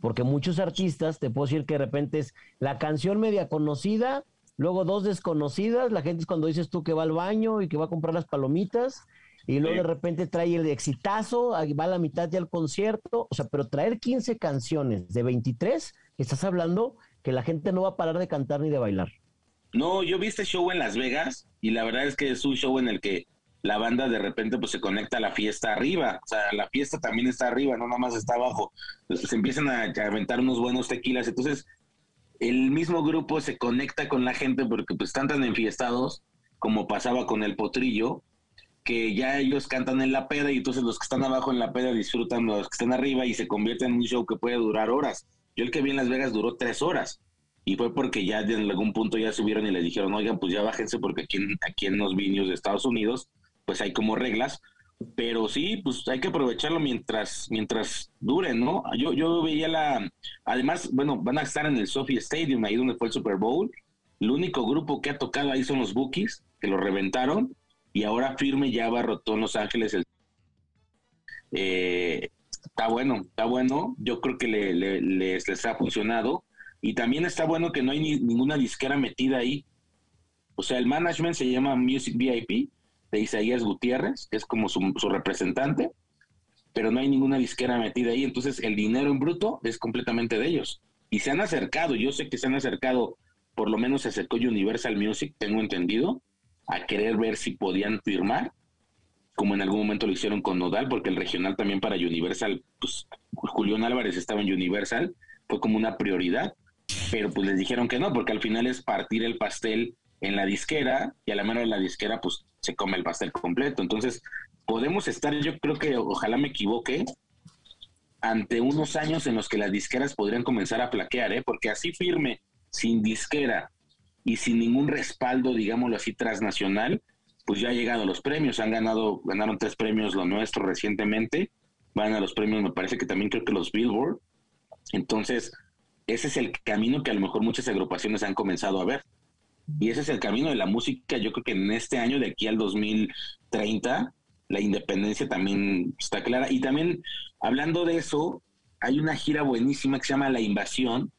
Porque muchos artistas te puedo decir que de repente es la canción media conocida luego dos desconocidas la gente es cuando dices tú que va al baño y que va a comprar las palomitas y luego de repente trae el exitazo, va a la mitad ya el concierto, o sea, pero traer 15 canciones de 23, estás hablando que la gente no va a parar de cantar ni de bailar. No, yo vi este show en Las Vegas y la verdad es que es un show en el que la banda de repente pues se conecta a la fiesta arriba, o sea, la fiesta también está arriba, no nada más está abajo, se empiezan a, a aventar unos buenos tequilas, entonces el mismo grupo se conecta con la gente porque pues están tan enfiestados como pasaba con el potrillo, que ya ellos cantan en la peda y entonces los que están abajo en la peda disfrutan los que están arriba y se convierte en un show que puede durar horas. Yo el que vi en Las Vegas duró tres horas y fue porque ya en algún punto ya subieron y les dijeron, oigan, pues ya bájense porque aquí en, aquí en los vinios de Estados Unidos pues hay como reglas, pero sí, pues hay que aprovecharlo mientras mientras dure, ¿no? Yo, yo veía la... Además, bueno, van a estar en el Sophie Stadium, ahí donde fue el Super Bowl. El único grupo que ha tocado ahí son los Bookies, que lo reventaron y ahora firme ya abarrotó en Los Ángeles el eh, está bueno, está bueno. Yo creo que le, les, ha funcionado. Y también está bueno que no hay ninguna disquera metida ahí. O sea, el management se llama Music VIP de Isaías Gutiérrez, que es como su, representante, pero no hay ninguna disquera metida ahí. Entonces, el dinero en bruto es completamente de ellos. Y se han acercado, yo sé que se han acercado, por lo menos se acercó Universal Music, tengo entendido, a querer ver si podían firmar, como en algún momento lo hicieron con Nodal, porque el regional también para Universal, pues Julián Álvarez estaba en Universal, fue como una prioridad, pero pues les dijeron que no, porque al final es partir el pastel en la disquera y a la mano de la disquera pues se come el pastel completo. Entonces, podemos estar, yo creo que ojalá me equivoque, ante unos años en los que las disqueras podrían comenzar a plaquear, ¿eh? porque así firme, sin disquera, y sin ningún respaldo, digámoslo así, transnacional, pues ya ha llegado los premios, han ganado, ganaron tres premios lo nuestro recientemente, van a los premios, me parece que también creo que los Billboard. Entonces, ese es el camino que a lo mejor muchas agrupaciones han comenzado a ver. Y ese es el camino de la música. Yo creo que en este año, de aquí al 2030, la independencia también está clara. Y también, hablando de eso, hay una gira buenísima que se llama La Invasión,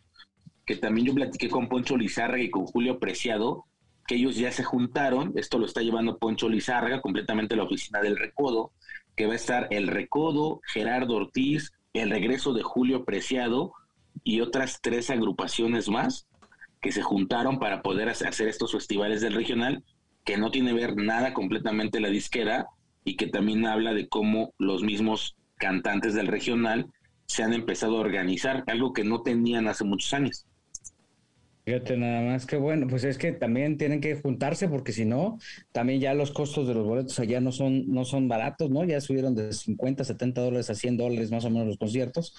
que también yo platiqué con Poncho Lizárraga y con Julio Preciado, que ellos ya se juntaron, esto lo está llevando Poncho Lizárraga, completamente la oficina del Recodo, que va a estar el Recodo, Gerardo Ortiz, el regreso de Julio Preciado y otras tres agrupaciones más que se juntaron para poder hacer estos festivales del regional, que no tiene ver nada completamente la disquera y que también habla de cómo los mismos cantantes del regional se han empezado a organizar, algo que no tenían hace muchos años. Fíjate nada más que bueno, pues es que también tienen que juntarse porque si no, también ya los costos de los boletos allá no son, no son baratos, ¿no? Ya subieron de 50, 70 dólares a 100 dólares más o menos los conciertos,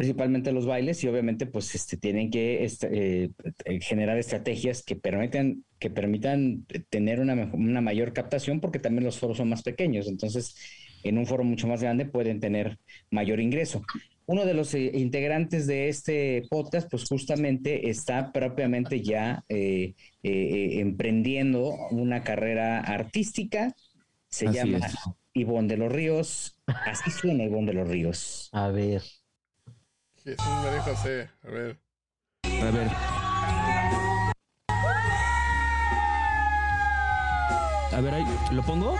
principalmente los bailes y obviamente pues este, tienen que este, eh, generar estrategias que permitan, que permitan tener una, una mayor captación porque también los foros son más pequeños, entonces en un foro mucho más grande pueden tener mayor ingreso uno de los eh, integrantes de este podcast, pues justamente está propiamente ya eh, emprendiendo una carrera artística. Se llama Ivonne de los Ríos. Así suena Ivonne de los Ríos. A ver. Jesús María José. A ver. A ver. A ver, ahí, ¿lo pongo?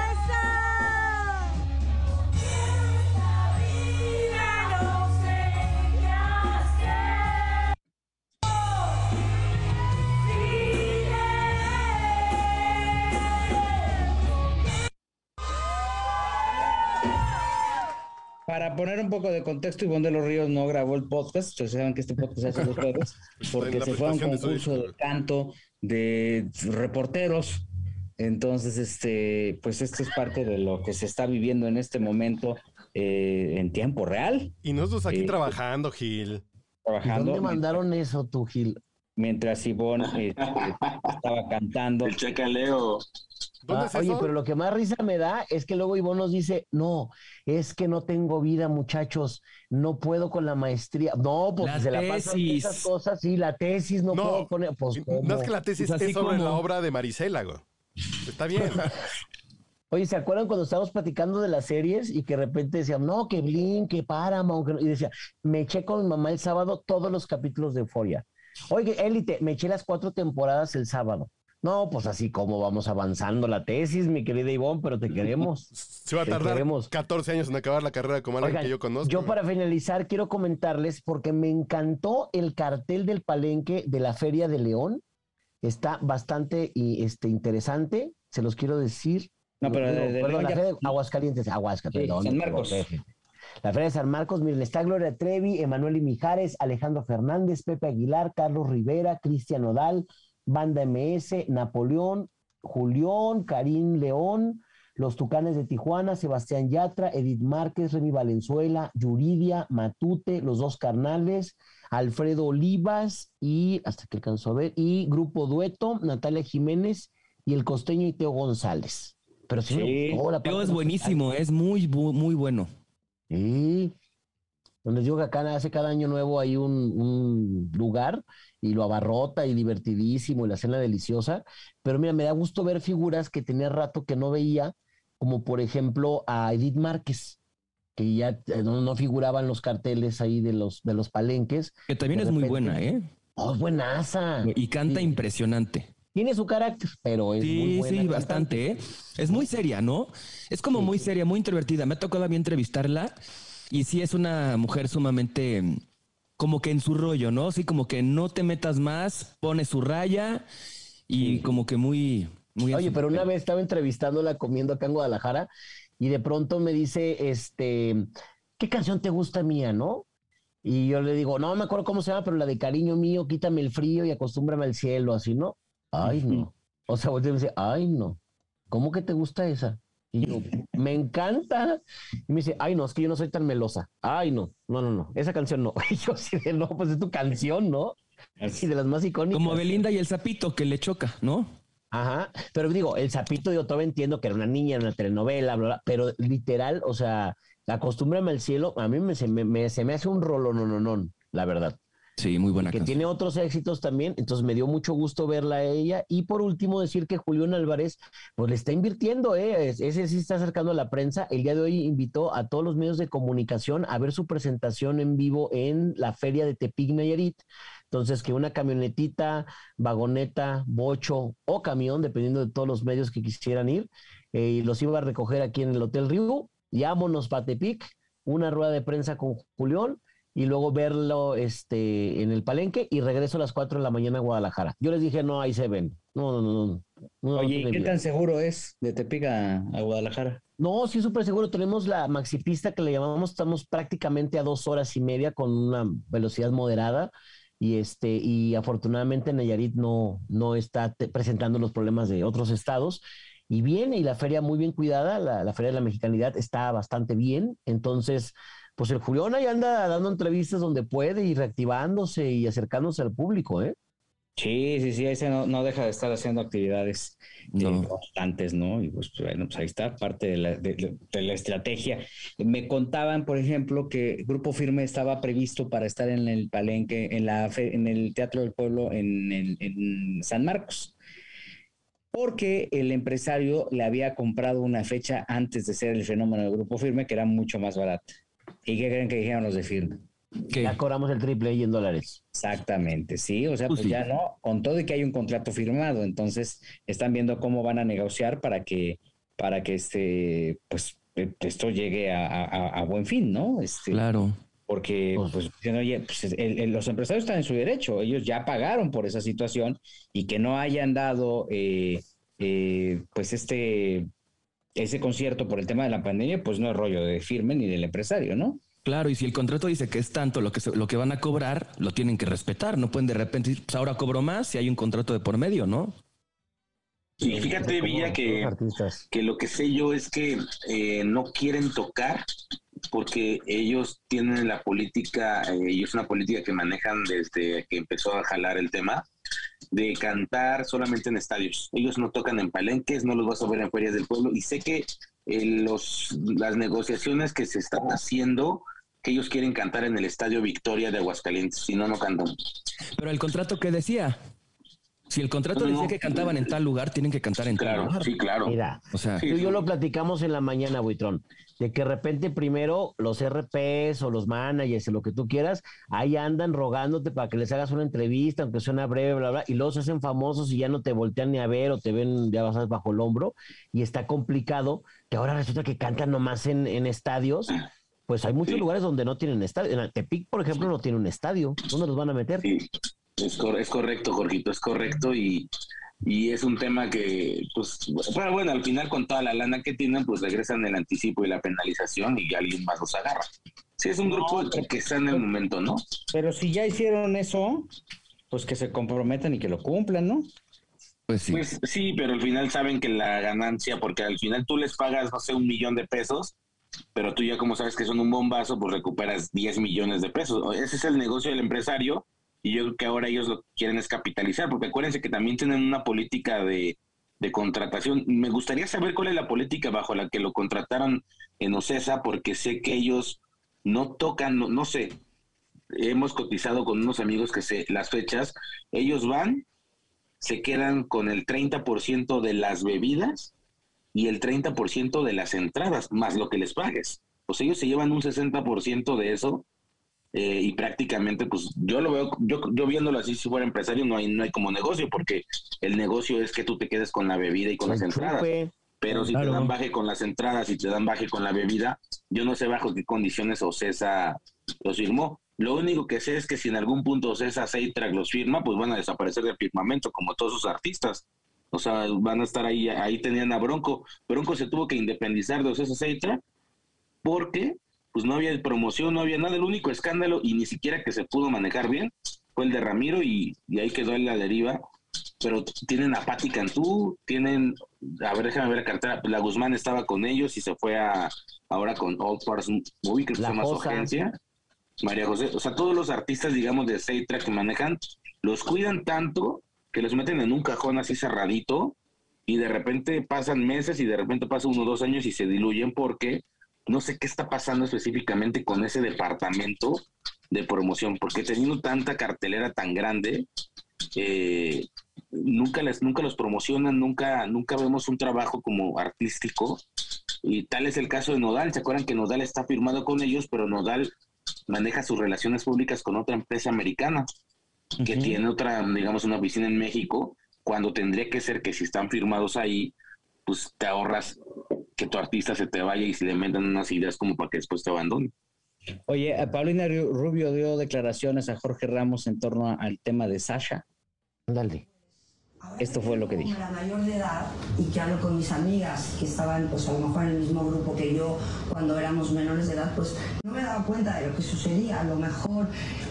Para poner un poco de contexto, Ivonne de los Ríos no grabó el podcast, ustedes saben que este podcast se hace los jueves, porque se fue a un concurso de canto de reporteros. Entonces, este, pues esto es parte de lo que se está viviendo en este momento eh, en tiempo real. Y nosotros aquí eh, trabajando, Gil. Trabajando. ¿Dónde mandaron eso tú, Gil? Mientras Ivonne este, estaba cantando. El chacaleo. Ah, oye, pero lo que más risa me da es que luego Ivonne nos dice, no, es que no tengo vida, muchachos, no puedo con la maestría. No, pues se la pasan esas cosas, sí, la tesis no, puedo poner. Pues, no es que la tesis pues es sobre la obra de Marisela, Está bien. Oye, ¿se acuerdan cuando estábamos platicando de las series y que de repente decían, no, que Blink, que Paramount, y decía, me eché con mi mamá el sábado todos los capítulos de Euphoria. Oye, Élite, me eché las cuatro temporadas el sábado. No, pues así como vamos avanzando la tesis, mi querida Ivonne, pero te queremos. Se va a tardar 14 años en acabar la carrera como alguien que yo conozco. Yo para finalizar quiero comentarles porque me encantó el cartel del palenque de la Feria de León. Está bastante este, interesante, se los quiero decir. No, pero de, la Feria de Aguascalientes, Aguascalientes, San Marcos. La Feria de San Marcos, miren, está Gloria Trevi, Emanuel y Mijares, Alejandro Fernández, Pepe Aguilar, Carlos Rivera, Cristian Odal, Banda MS, Napoleón, Julián, Karim León, Los Tucanes de Tijuana, Sebastián Yatra, Edith Márquez, Remy Valenzuela, Yuridia, Matute, Los Dos Carnales, Alfredo Olivas y, hasta que alcanzó a ver, y Grupo Dueto, Natalia Jiménez y el costeño y Teo González. Pero sí, Teo es buenísimo, es muy, muy bueno. Sí. Donde digo que acá hace cada año nuevo hay un, un lugar y lo abarrota y divertidísimo y la cena deliciosa. Pero mira, me da gusto ver figuras que tenía rato que no veía, como por ejemplo a Edith Márquez, que ya eh, no, figuraban los carteles ahí de los, de los palenques. Que también es muy buena, ¿eh? Oh, buenaza. Y canta impresionante. Tiene su carácter, pero es muy buena. Sí, bastante, ¿eh? Es muy seria, ¿no? Es como muy seria, muy introvertida. Me ha tocado a mí entrevistarla y sí es una mujer sumamente como que en su rollo, ¿no? Sí, como que no te metas más, pone su raya y como que muy, muy. Oye, pero una vez estaba entrevistándola comiendo acá en Guadalajara y de pronto me dice, este, ¿qué canción te gusta mía, no? Y yo le digo, no me acuerdo cómo se llama, pero la de cariño mío, quítame el frío y acostúmbrame al cielo, así, ¿no? Ay, no. O sea, vos me dice, ay, no. ¿Cómo que te gusta esa? Y yo, me encanta. Y me dice, ay, no, es que yo no soy tan melosa. Ay, no, no, no, no, esa canción no. Y yo sí de, no, pues es tu canción, ¿no? Y de las más icónicas. Como Belinda y el sapito que le choca, ¿no? Ajá, pero digo, el sapito yo todavía entiendo que era una niña en una telenovela, bla, bla, pero literal, o sea, acostúmbrame al cielo, a mí me, se, me, se me hace un rolo, no, no, no, la verdad. Sí, muy buena. Que tiene otros éxitos también, entonces me dio mucho gusto verla a ella. Y por último, decir que Julián Álvarez, pues le está invirtiendo, ¿eh? ese sí está acercando a la prensa. El día de hoy invitó a todos los medios de comunicación a ver su presentación en vivo en la feria de Tepic Nayarit. Entonces, que una camionetita, vagoneta, bocho o camión, dependiendo de todos los medios que quisieran ir, eh, los iba a recoger aquí en el Hotel Río. Llámonos para Tepic, una rueda de prensa con Julián y luego verlo este, en el palenque y regreso a las 4 de la mañana a Guadalajara. Yo les dije, no, ahí se ven. No, no, no. no, Oye, ¿qué tan seguro es de Tepica a Guadalajara? No, sí, súper seguro. Tenemos la maxipista que le llamamos, estamos prácticamente a dos horas y media con una velocidad moderada. y este y afortunadamente Nayarit no no está presentando los problemas de otros estados y viene y la feria muy bien cuidada, la, la feria de la mexicanidad está bastante bien, entonces pues el Julián ahí anda dando entrevistas donde puede y reactivándose y acercándose al público, ¿eh? Sí, sí, sí, ese no, no deja de estar haciendo actividades eh, constantes, ¿no? Y pues bueno, pues ahí está parte de la, de, la, estrategia. Me contaban, por ejemplo, que Grupo Firme estaba previsto para estar en el Palenque, en, la, en el Teatro del Pueblo en, en San Marcos, porque el empresario le había comprado una fecha antes de ser el fenómeno del Grupo Firme que era mucho más barata. ¿Y qué creen que dijeron los de Firme? Ya cobramos el triple y en dólares. Exactamente, sí, o sea, pues, pues ya no, con todo y que hay un contrato firmado, entonces están viendo cómo van a negociar para que, para que este, pues eh, esto llegue a, buen fin, ¿no? Este, claro. Porque pues, pues, pues los empresarios están en su derecho, ellos ya pagaron por esa situación y que no hayan dado, eh, eh, pues este, ese concierto por el tema de la pandemia, pues no es rollo de firme ni del empresario, ¿no? Claro, y si el contrato dice que es tanto lo que, lo que van a cobrar, lo tienen que respetar. No pueden de repente decir, pues ahora cobro más si hay un contrato de por medio, ¿no? Sí, fíjate, Villa, que, que lo que sé yo es que eh, no quieren tocar porque ellos tienen la política, eh, y es una política que manejan desde que empezó a jalar el tema, de cantar solamente en estadios. Ellos no tocan en palenques, no los vas a ver en ferias del pueblo, y sé que los, las negociaciones que se están haciendo, que ellos quieren cantar en el Estadio Victoria de Aguascalientes, si no, no cantan. Pero el contrato que decía, si el contrato decía que cantaban en tal lugar, tienen que cantar en tal lugar. Sí, claro. Mira, o sea, tú y yo lo platicamos en la mañana, Buitrón, de que de repente primero los RPs o los managers o lo que tú quieras, ahí andan rogándote para que les hagas una entrevista, aunque sea una breve, bla, bla, y luego se hacen famosos y ya no te voltean ni a ver o te ven, ya vas bajo el hombro, y está complicado que ahora resulta que cantan nomás en, en estadios. Pues hay muchos lugares donde no tienen estadio. En Tepic, por ejemplo, no tiene un estadio. ¿Dónde los van a meter? Es, es correcto, Jorgito, es correcto y, y es un tema que, pues, bueno, bueno, al final con toda la lana que tienen, pues regresan el anticipo y la penalización y alguien más los agarra. Sí, es un grupo que está en el momento, ¿no? Pero si ya hicieron eso, pues que se comprometan y que lo cumplan, ¿no? Pues sí. Pues sí, pero al final saben que la ganancia, porque al final tú les pagas, no sé, un millón de pesos, pero tú ya como sabes que son un bombazo, pues recuperas 10 millones de pesos. Ese es el negocio del empresario y yo creo que ahora ellos lo quieren es capitalizar, porque acuérdense que también tienen una política de, contratación. Me gustaría saber cuál es la política bajo la que lo contrataron en OCESA, porque sé que ellos no tocan, no, sé, hemos cotizado con unos amigos que se las fechas, ellos van, se quedan con el 30% de las bebidas y el 30% de las entradas, más lo que les pagues. Pues ellos se llevan un 60% de eso eh, y prácticamente, pues yo lo veo, yo, yo viéndolo así, si fuera empresario, no hay, no hay como negocio, porque el negocio es que tú te quedes con la bebida y con las entradas. Pero si te dan baje con las entradas y te dan baje con la bebida, yo no sé bajo qué condiciones Ocesa los firmó. Lo único que sé es que si en algún punto Ocesa Seitrack los firma, pues van a desaparecer del firmamento, como todos sus artistas. O sea, van a estar ahí, ahí tenían a Bronco. Bronco se tuvo que independizar de Ocesa Seitrack porque pues no había promoción, no había nada. El único escándalo, y ni siquiera que se pudo manejar bien, fue el de Ramiro y, ahí quedó en la deriva. Pero tienen a Patti Cantú, tienen, a ver, déjame ver la cartera, la Guzmán estaba con ellos y se fue a ahora con Old Stars Movie, que se llama su agencia. María José, o sea, todos los artistas, digamos, de Seitra que manejan, los cuidan tanto que los meten en un cajón así cerradito y de repente pasan meses y de repente pasan uno o dos años y se diluyen porque no sé qué está pasando específicamente con ese departamento de promoción, porque teniendo tanta cartelera tan grande, eh, nunca les, nunca los promocionan, nunca, nunca vemos un trabajo como artístico. Y tal es el caso de Nodal. ¿Se acuerdan que Nodal está firmado con ellos, pero Nodal maneja sus relaciones públicas con otra empresa americana que tiene otra, digamos, una oficina en México, cuando tendría que ser que si están firmados ahí, pues te ahorras que tu artista se te vaya y se le metan unas ideas como para que después te abandone. Oye, eh, Paulina Rubio dio declaraciones a Jorge Ramos en torno al tema de Sasha. Dale. Esto fue lo que dijo. Era mayor de edad y que hablo con mis amigas que estaban pues a lo mejor en el mismo grupo que yo cuando éramos menores de edad, pues no me daba cuenta de lo que sucedía. A lo mejor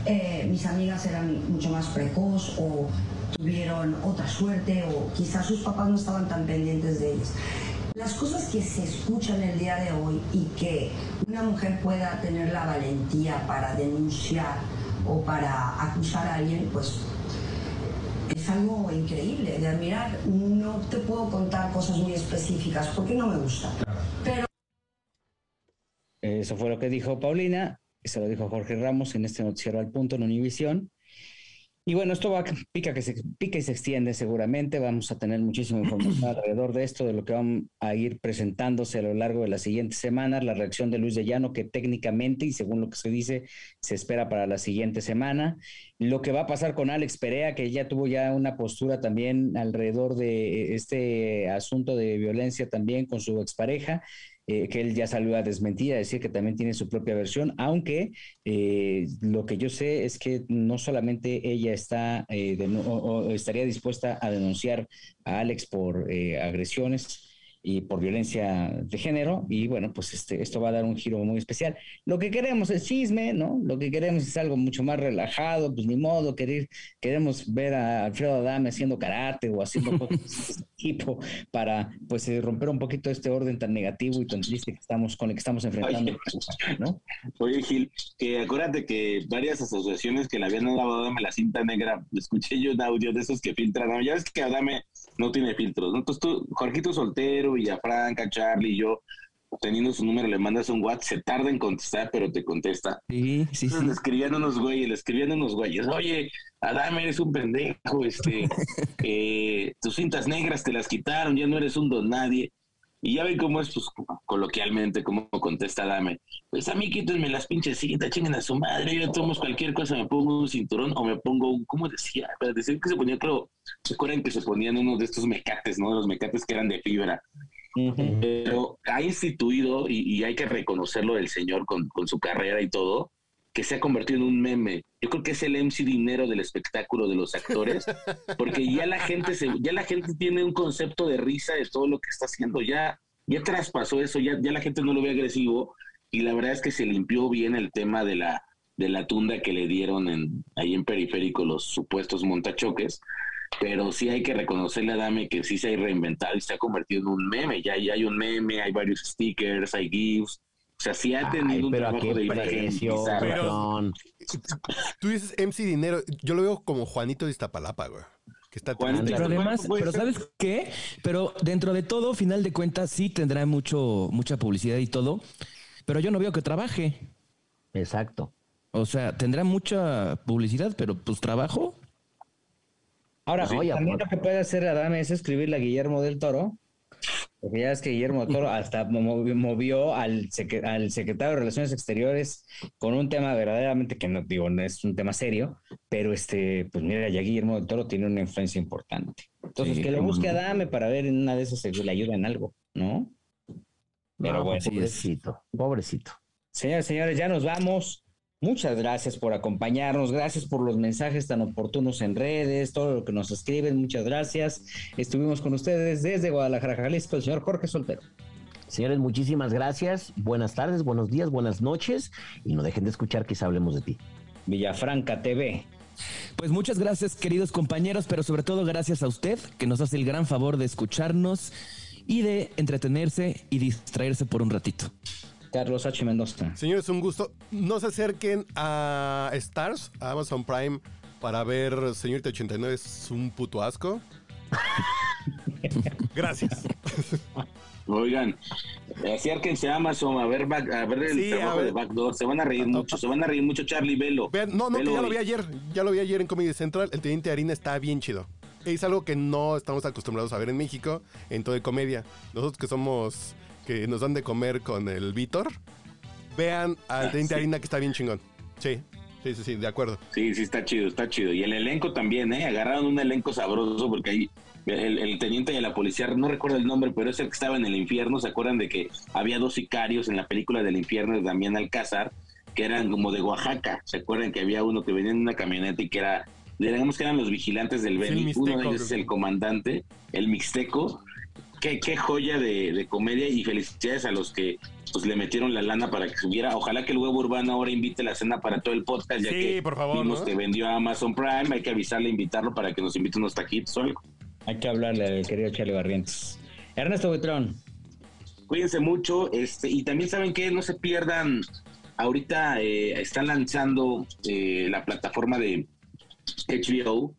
eh, mis amigas eran mucho más precoz o tuvieron otra suerte o quizás sus papás no estaban tan pendientes de ellas. Las cosas que se escuchan el día de hoy y que una mujer pueda tener la valentía para denunciar o para acusar a alguien, pues es algo increíble de admirar. No te puedo contar cosas muy específicas porque no me gusta. Pero... Eso fue lo que dijo Paulina, se lo dijo Jorge Ramos en este noticiero al punto en Univisión. Y bueno, esto va pica, que se, pica y se extiende seguramente. Vamos a tener muchísima información alrededor de esto, de lo que van a ir presentándose a lo largo de las siguientes semanas. La reacción de Luis de Llano, que técnicamente y según lo que se dice, se espera para la siguiente semana. Lo que va a pasar con Alex Perea, que ya tuvo ya una postura también alrededor de este asunto de violencia también con su expareja. Eh, que él ya salió a desmentir, a decir que también tiene su propia versión, aunque eh, lo que yo sé es que no solamente ella está eh, o estaría dispuesta a denunciar a Alex por agresiones, y por violencia de género y bueno, pues este, esto va a dar un giro muy especial. Lo que queremos es chisme, ¿no? Lo que queremos es algo mucho más relajado, pues ni modo, querer, queremos ver a Alfredo Adame haciendo karate o haciendo cosas de tipo para pues eh, romper un poquito este orden tan negativo y tan triste que estamos con el que estamos enfrentando, Oye, ¿no? Oye Gil, que acuérdate que varias asociaciones que le habían dado a Adame la cinta negra, escuché yo un audio de esos que filtran, ya ves que Adame no tiene filtros, ¿no? Entonces tú, Jorgito Soltero, Villafranca, Charlie y yo, teniendo su número, le mandas un WhatsApp, se tarda en contestar, pero te contesta. Sí, sí, sí. Le escribían unos güeyes, le escribían unos güeyes, oye, Adame, eres un pendejo, este, eh, tus cintas negras te las quitaron, ya no eres un don nadie. Y ya ven cómo es, pues, coloquialmente, cómo contesta Dame. Pues a mí quítenme las pinches cintas, chinguen a su madre, yo tomo cualquier cosa, me pongo un cinturón o me pongo un, ¿cómo decía? Para decir que se ponía, creo, ¿se acuerdan que se ponían uno de estos mecates, ¿no? Los mecates que eran de fibra. Pero ha instituido, y, hay que reconocerlo del señor con, con su carrera y todo, que se ha convertido en un meme. Yo creo que es el MC dinero del espectáculo de los actores, porque ya la gente se, ya la gente tiene un concepto de risa de todo lo que está haciendo, ya, ya traspasó eso, ya, ya la gente no lo ve agresivo, y la verdad es que se limpió bien el tema de la, de la tunda que le dieron en, ahí en periférico los supuestos montachoques, pero sí hay que reconocerle a Dame que sí se ha reinventado y se ha convertido en un meme, ya, ya hay un meme, hay varios stickers, hay GIFs, o sea, sí ha tenido un trabajo de precio, Tú dices MC Dinero, yo lo veo como Juanito de Iztapalapa, güey. Que está pero además, pero ¿sabes qué? Pero dentro de todo, final de cuentas, sí tendrá mucho, mucha publicidad y todo, pero yo no veo que trabaje. Exacto. O sea, tendrá mucha publicidad, pero pues trabajo. Ahora, pues también lo que puede hacer Adame es escribirle a Guillermo del Toro porque ya es que Guillermo Toro hasta movió al, al, secretario de Relaciones Exteriores con un tema verdaderamente que no digo, no es un tema serio, pero este, pues mira, ya Guillermo Toro tiene una influencia importante. Entonces, que lo busque a Dame para ver en una de esas si le ayuda en algo, ¿no? Pero bueno, pobrecito, pobrecito. Señores, señores, ya nos vamos. Muchas gracias por acompañarnos, gracias por los mensajes tan oportunos en redes, todo lo que nos escriben, muchas gracias. Estuvimos con ustedes desde Guadalajara, Jalisco, el señor Jorge Soltero. Señores, muchísimas gracias. Buenas tardes, buenos días, buenas noches y no dejen de escuchar que hablemos de ti. Villafranca TV. Pues muchas gracias, queridos compañeros, pero sobre todo gracias a usted que nos hace el gran favor de escucharnos y de entretenerse y distraerse por un ratito. Carlos H. Mendoza. Señores, un gusto. No se acerquen a Stars, a Amazon Prime, para ver Señorita 89 es un puto asco. Gracias. Oigan, acérquense a Amazon a ver, a ver el trabajo de Backdoor. Se van a reír mucho, se van a reír mucho Charlie Velo. no, no, que ya lo vi ayer. Ya lo vi ayer en Comedy Central. El Teniente Harina está bien chido. Es algo que no estamos acostumbrados a ver en México en todo de comedia. Nosotros que somos que nos dan de comer con el Víctor, vean al Teniente Harina que está bien chingón. Sí, sí, sí, sí, de acuerdo. Sí, sí, está chido, está chido. Y el elenco también, ¿eh? Agarraron un elenco sabroso porque ahí el, teniente de la policía, no recuerdo el nombre, pero es el que estaba en el infierno. ¿Se acuerdan de que había dos sicarios en la película del infierno de Damián Alcázar, que eran como de Oaxaca? ¿Se acuerdan que había uno que venía en una camioneta y que era digamos que eran los vigilantes del Beni. Uno de ellos es el comandante, el Mixteco. Qué, qué joya de, comedia y felicidades a los que pues le metieron la lana para que subiera. Ojalá que el huevo urbano ahora invite la cena para todo el podcast, ya que por favor, vimos que vendió a Amazon Prime. Hay que avisarle, invitarlo para que nos invite unos taquitos o algo. Hay que hablarle al querido Charlie Barrientos. Ernesto Buitrón. Cuídense mucho, este, y también saben que no se pierdan. Ahorita eh, están lanzando eh, la plataforma de HBO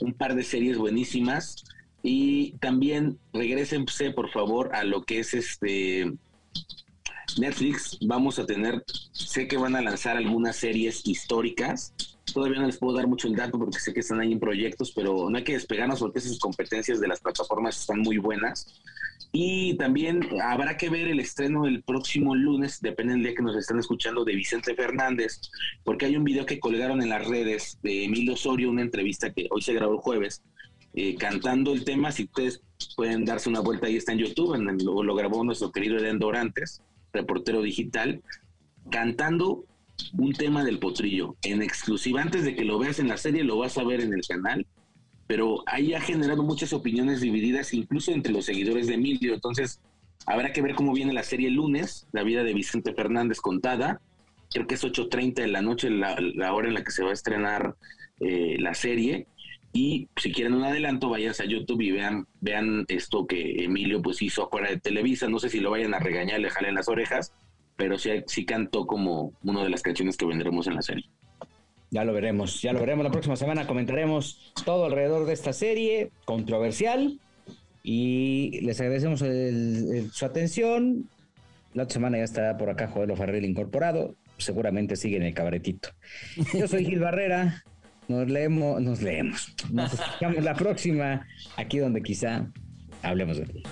un par de series buenísimas y también regresense por favor a lo que es este Netflix. Vamos a tener, sé que van a lanzar algunas series históricas. Todavía no les puedo dar mucho el dato porque sé que están ahí en proyectos, pero no hay que despegarnos porque esas competencias de las plataformas están muy buenas. Y también habrá que ver el estreno el próximo lunes, depende del día que nos están escuchando, de Vicente Fernández, porque hay un video que colgaron en las redes de Emilio Osorio, una entrevista que hoy se grabó el jueves, eh, cantando el tema. Si ustedes pueden darse una vuelta, ahí está en YouTube, en lo, grabó nuestro querido Eden Dorantes, reportero digital, cantando un tema del potrillo en exclusiva. Antes de que lo veas en la serie, lo vas a ver en el canal pero ahí ha generado muchas opiniones divididas, incluso entre los seguidores de Emilio. Entonces, habrá que ver cómo viene la serie el lunes, la vida de Vicente Fernández contada. Creo que es 8.30 de la noche la, hora en la que se va a estrenar eh, la serie. Y si quieren un adelanto, vayan a YouTube y vean, vean esto que Emilio pues hizo afuera de Televisa. No sé si lo vayan a regañar, le jalen las orejas, pero sí, sí cantó como una de las canciones que vendremos en la serie. Ya lo veremos, ya lo veremos. La próxima semana comentaremos todo alrededor de esta serie controversial y les agradecemos su atención. La otra semana ya estará por acá Joel Farrell incorporado. Seguramente sigue en el cabaretito. Yo soy Gil Barrera. Nos leemos, nos leemos. Nos escuchamos la próxima, aquí donde quizá hablemos de ti.